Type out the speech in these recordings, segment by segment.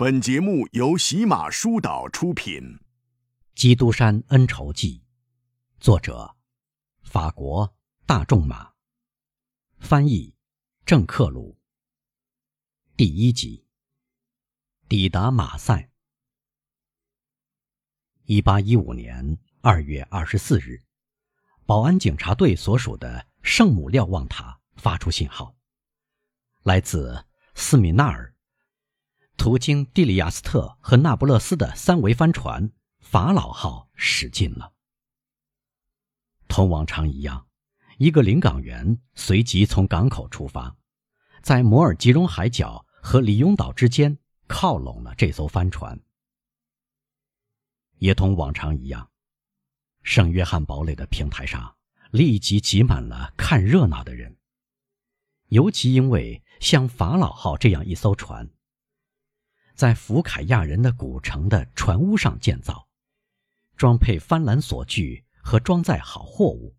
本节目由喜马书岛出品，《基督山恩仇记》，作者法国大仲马，翻译郑克鲁。第一集，抵达马赛。一八一五年二月二十四日，保安警察队所属的圣母瞭望塔发出信号，来自斯米纳尔。途经蒂里亚斯特和那不勒斯的三桅帆船“法老号”驶进了。同往常一样，一个临港员随即从港口出发，在摩尔吉隆海角和里雍岛之间靠拢了这艘帆船。也同往常一样，圣约翰堡垒的平台上立即挤满了看热闹的人，尤其因为像“法老号”这样一艘船。在福凯亚人的古城的船坞上建造，装配帆缆索具和装载好货物，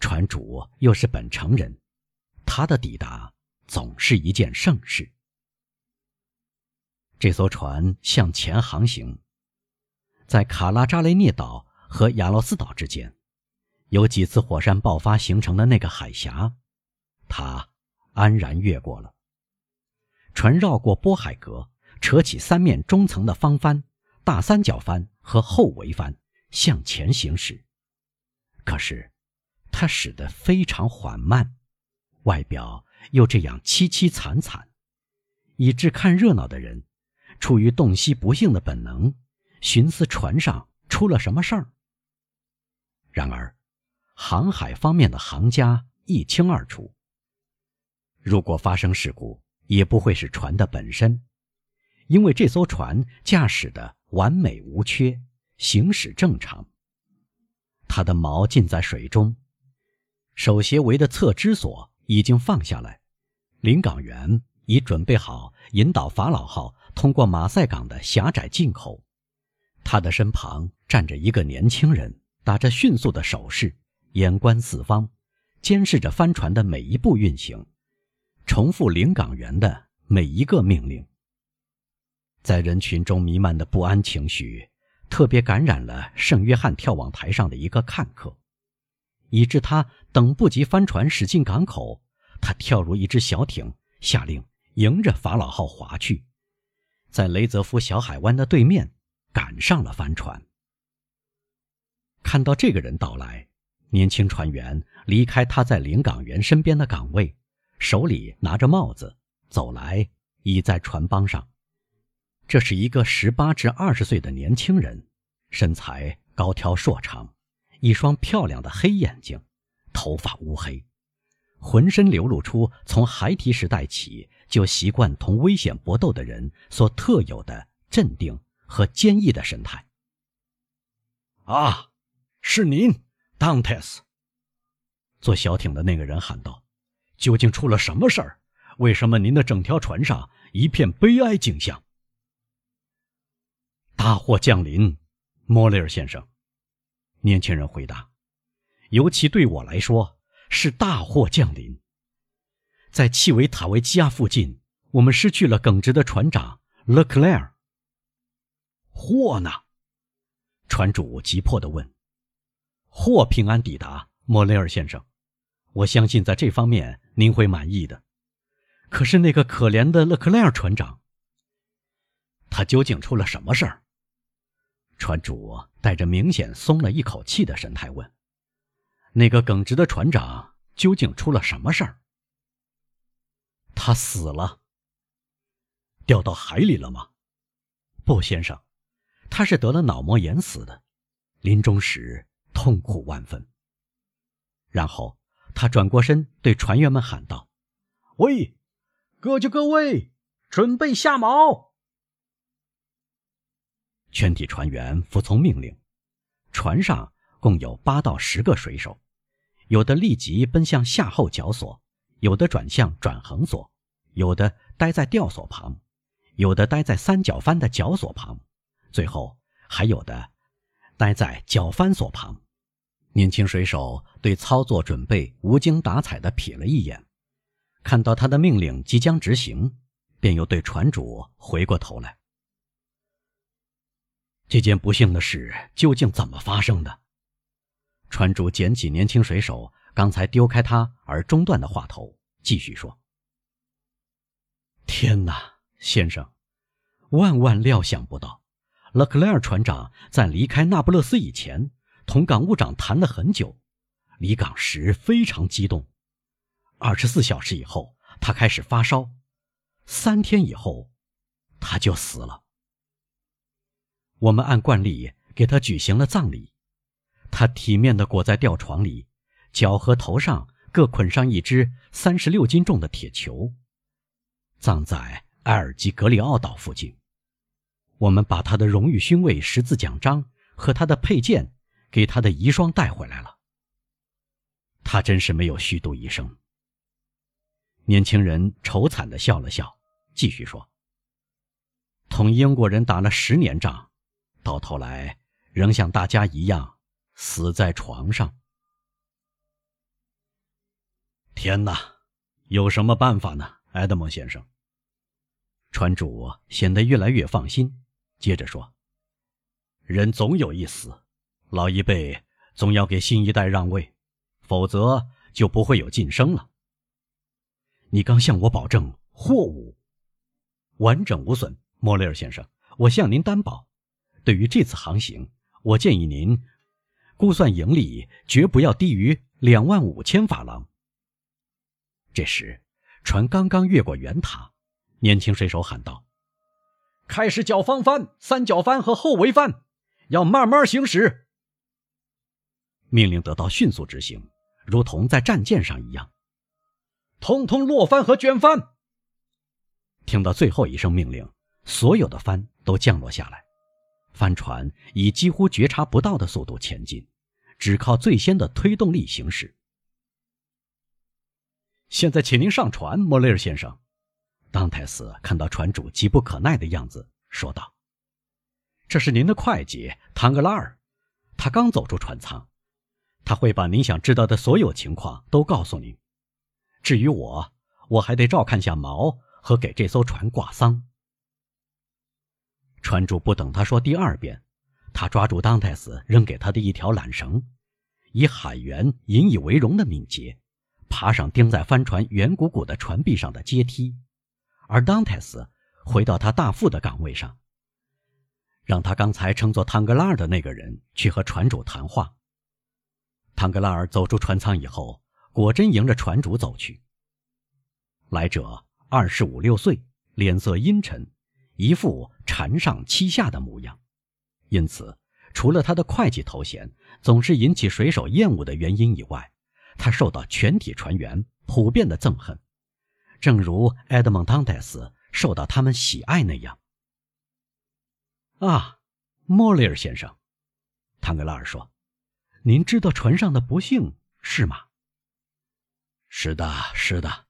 船主又是本城人，他的抵达总是一件盛事。这艘船向前航行，在卡拉扎雷涅岛和亚罗斯岛之间，有几次火山爆发形成的那个海峡，他安然越过了。船绕过波海格。扯起三面中层的方帆、大三角帆和后桅帆，向前行驶。可是，它驶得非常缓慢，外表又这样凄凄惨惨，以致看热闹的人，出于洞悉不幸的本能，寻思船上出了什么事儿。然而，航海方面的行家一清二楚。如果发生事故，也不会是船的本身。因为这艘船驾驶的完美无缺，行驶正常。它的锚浸在水中，手斜围的侧支索已经放下来，临港员已准备好引导法老号通过马赛港的狭窄进口。他的身旁站着一个年轻人，打着迅速的手势，眼观四方，监视着帆船的每一步运行，重复临港员的每一个命令。在人群中弥漫的不安情绪，特别感染了圣约翰眺望台上的一个看客，以致他等不及帆船驶进港口，他跳入一只小艇，下令迎着法老号划去，在雷泽夫小海湾的对面赶上了帆船。看到这个人到来，年轻船员离开他在领港员身边的岗位，手里拿着帽子走来，倚在船帮上。这是一个十八至二十岁的年轻人，身材高挑硕长，一双漂亮的黑眼睛，头发乌黑，浑身流露出从孩提时代起就习惯同危险搏斗的人所特有的镇定和坚毅的神态。啊，是您，Dantes！坐小艇的那个人喊道：“究竟出了什么事儿？为什么您的整条船上一片悲哀景象？”大祸降临，莫雷尔先生。年轻人回答：“尤其对我来说是大祸降临。在契维塔维基亚附近，我们失去了耿直的船长勒克莱尔。货呢？”船主急迫地问。“货平安抵达，莫雷尔先生。我相信在这方面您会满意的。可是那个可怜的勒克莱尔船长，他究竟出了什么事儿？”船主带着明显松了一口气的神态问：“那个耿直的船长究竟出了什么事儿？”“他死了，掉到海里了吗？”“不，先生，他是得了脑膜炎死的，临终时痛苦万分。”然后他转过身对船员们喊道：“喂，各就各位，准备下锚。”全体船员服从命令。船上共有八到十个水手，有的立即奔向下后绞索，有的转向转横索，有的待在吊索旁，有的待在三角帆的绞索旁，最后还有的待在绞帆索旁。年轻水手对操作准备无精打采地瞥了一眼，看到他的命令即将执行，便又对船主回过头来。这件不幸的事究竟怎么发生的？船主捡起年轻水手刚才丢开他而中断的话头，继续说：“天哪，先生，万万料想不到，勒克莱尔船长在离开那不勒斯以前，同港务长谈了很久，离港时非常激动。二十四小时以后，他开始发烧，三天以后，他就死了。”我们按惯例给他举行了葬礼，他体面地裹在吊床里，脚和头上各捆上一只三十六斤重的铁球，葬在埃尔基格里奥岛附近。我们把他的荣誉勋位十字奖章和他的佩剑给他的遗孀带回来了。他真是没有虚度一生。年轻人愁惨地笑了笑，继续说：“同英国人打了十年仗。”到头来，仍像大家一样死在床上。天哪，有什么办法呢，埃德蒙先生？船主显得越来越放心，接着说：“人总有一死，老一辈总要给新一代让位，否则就不会有晋升了。你刚向我保证货物完整无损，莫雷尔先生，我向您担保。”对于这次航行，我建议您估算盈利绝不要低于两万五千法郎。这时，船刚刚越过圆塔，年轻水手喊道：“开始脚方翻、三角翻和后围翻，要慢慢行驶。”命令得到迅速执行，如同在战舰上一样。通通落帆和卷帆。听到最后一声命令，所有的帆都降落下来。帆船以几乎觉察不到的速度前进，只靠最先的推动力行驶。现在，请您上船，莫雷尔先生。当泰斯看到船主急不可耐的样子，说道：“这是您的会计唐格拉尔，他刚走出船舱，他会把您想知道的所有情况都告诉您。至于我，我还得照看下锚和给这艘船挂丧。”船主不等他说第二遍，他抓住当泰斯扔给他的一条缆绳，以海员引以为荣的敏捷，爬上钉在帆船圆鼓鼓的船壁上的阶梯，而当泰斯回到他大副的岗位上，让他刚才称作汤格拉尔的那个人去和船主谈话。汤格拉尔走出船舱以后，果真迎着船主走去。来者二十五六岁，脸色阴沉。一副禅上欺下的模样，因此，除了他的会计头衔总是引起水手厌恶的原因以外，他受到全体船员普遍的憎恨，正如埃德蒙·当戴斯受到他们喜爱那样。啊，莫雷尔先生，唐格拉尔说：“您知道船上的不幸是吗？”“是的，是的，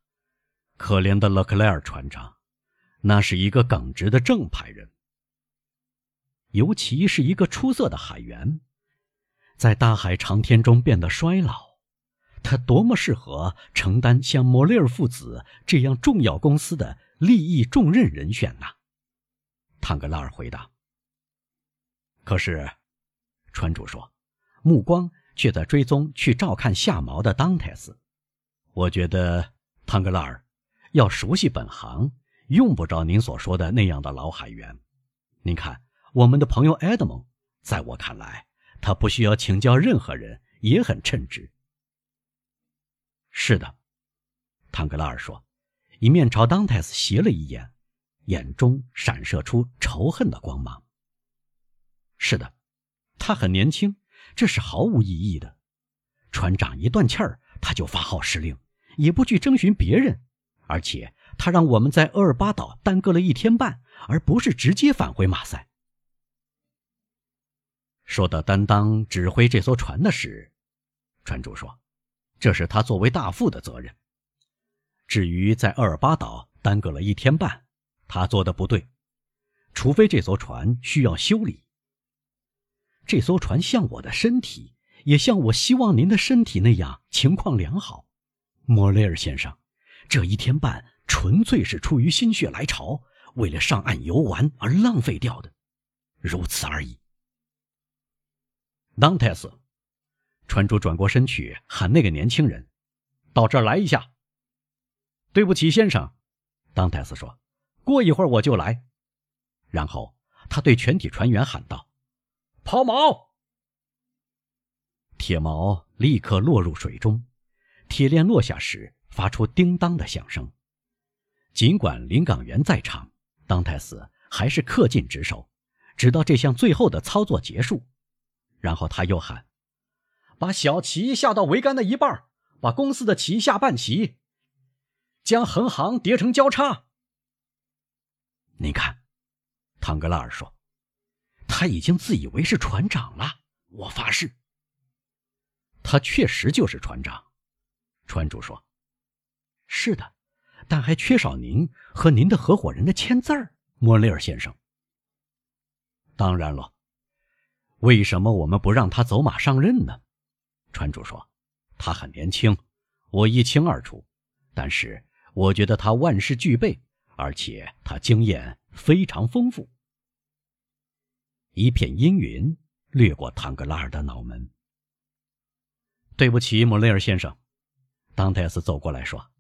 可怜的勒克莱尔船长。”那是一个耿直的正派人，尤其是一个出色的海员，在大海长天中变得衰老，他多么适合承担像莫雷尔父子这样重要公司的利益重任人选呐！汤格拉尔回答。可是，船主说，目光却在追踪去照看下锚的当泰斯。我觉得，汤格拉尔要熟悉本行。用不着您所说的那样的老海员。您看，我们的朋友埃德蒙，在我看来，他不需要请教任何人，也很称职。是的，唐格拉尔说，一面朝当泰斯斜了一眼，眼中闪射出仇恨的光芒。是的，他很年轻，这是毫无意义的。船长一断气儿，他就发号施令，也不去征询别人，而且。他让我们在厄尔巴岛耽搁了一天半，而不是直接返回马赛。说到担当指挥这艘船的事，船主说：“这是他作为大副的责任。至于在厄尔巴岛耽搁了一天半，他做的不对，除非这艘船需要修理。这艘船像我的身体，也像我希望您的身体那样情况良好，莫雷尔先生。这一天半。”纯粹是出于心血来潮，为了上岸游玩而浪费掉的，如此而已。当泰斯，船主转过身去喊那个年轻人：“到这儿来一下。”对不起，先生，当泰斯说：“过一会儿我就来。”然后他对全体船员喊道：“抛锚！”铁锚立刻落入水中，铁链落下时发出叮当的响声。尽管林港元在场，当泰斯还是恪尽职守，直到这项最后的操作结束。然后他又喊：“把小旗下到桅杆的一半，把公司的旗下半旗，将横行叠成交叉。”你看，唐格拉尔说：“他已经自以为是船长了。”我发誓。他确实就是船长，船主说：“是的，但还缺少您和您的合伙人的签字儿，莫雷尔先生。”当然了，为什么我们不让他走马上任呢？船主说：“他很年轻，我一清二楚，但是我觉得他万事俱备，而且他经验非常丰富。”一片阴云掠过唐格拉尔的脑门。对不起，莫雷尔先生，当泰斯走过来说：“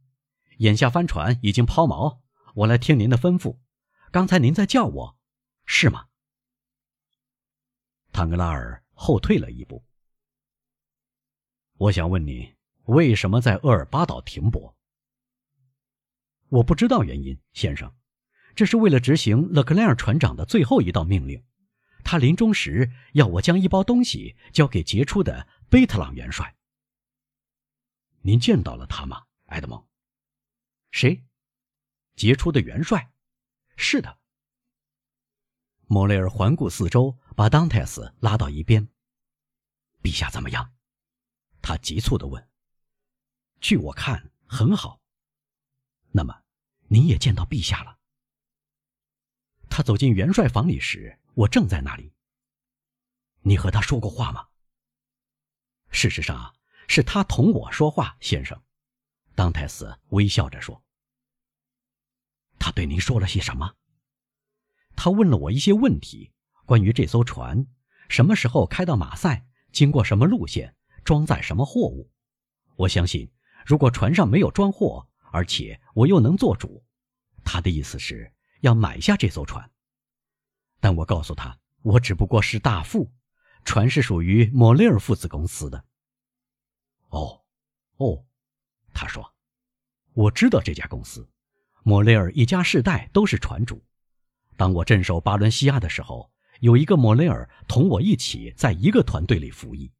眼下帆船已经抛锚，我来听您的吩咐。刚才您在叫我，是吗？”坦格拉尔后退了一步。我想问你，为什么在厄尔巴岛停泊？我不知道原因，先生。这是为了执行勒克莱尔船长的最后一道命令。他临终时要我将一包东西交给杰出的贝特朗元帅。您见到了他吗，埃德蒙？谁？杰出的元帅？是的。莫雷尔环顾四周，把当泰斯拉到一边。陛下怎么样？他急促地问。据我看，很好。那么，您也见到陛下了？他走进元帅房里时，我正在那里。你和他说过话吗？事实上。是他同我说话，先生。当泰斯微笑着说：“他对您说了些什么？”他问了我一些问题，关于这艘船什么时候开到马赛，经过什么路线，装载什么货物。我相信，如果船上没有装货，而且我又能做主，他的意思是要买下这艘船。但我告诉他，我只不过是大副，船是属于莫雷尔父子公司的。哦，哦，他说：“我知道这家公司，莫雷尔一家世代都是船主。当我镇守巴伦西亚的时候，有一个莫雷尔同我一起在一个团队里服役。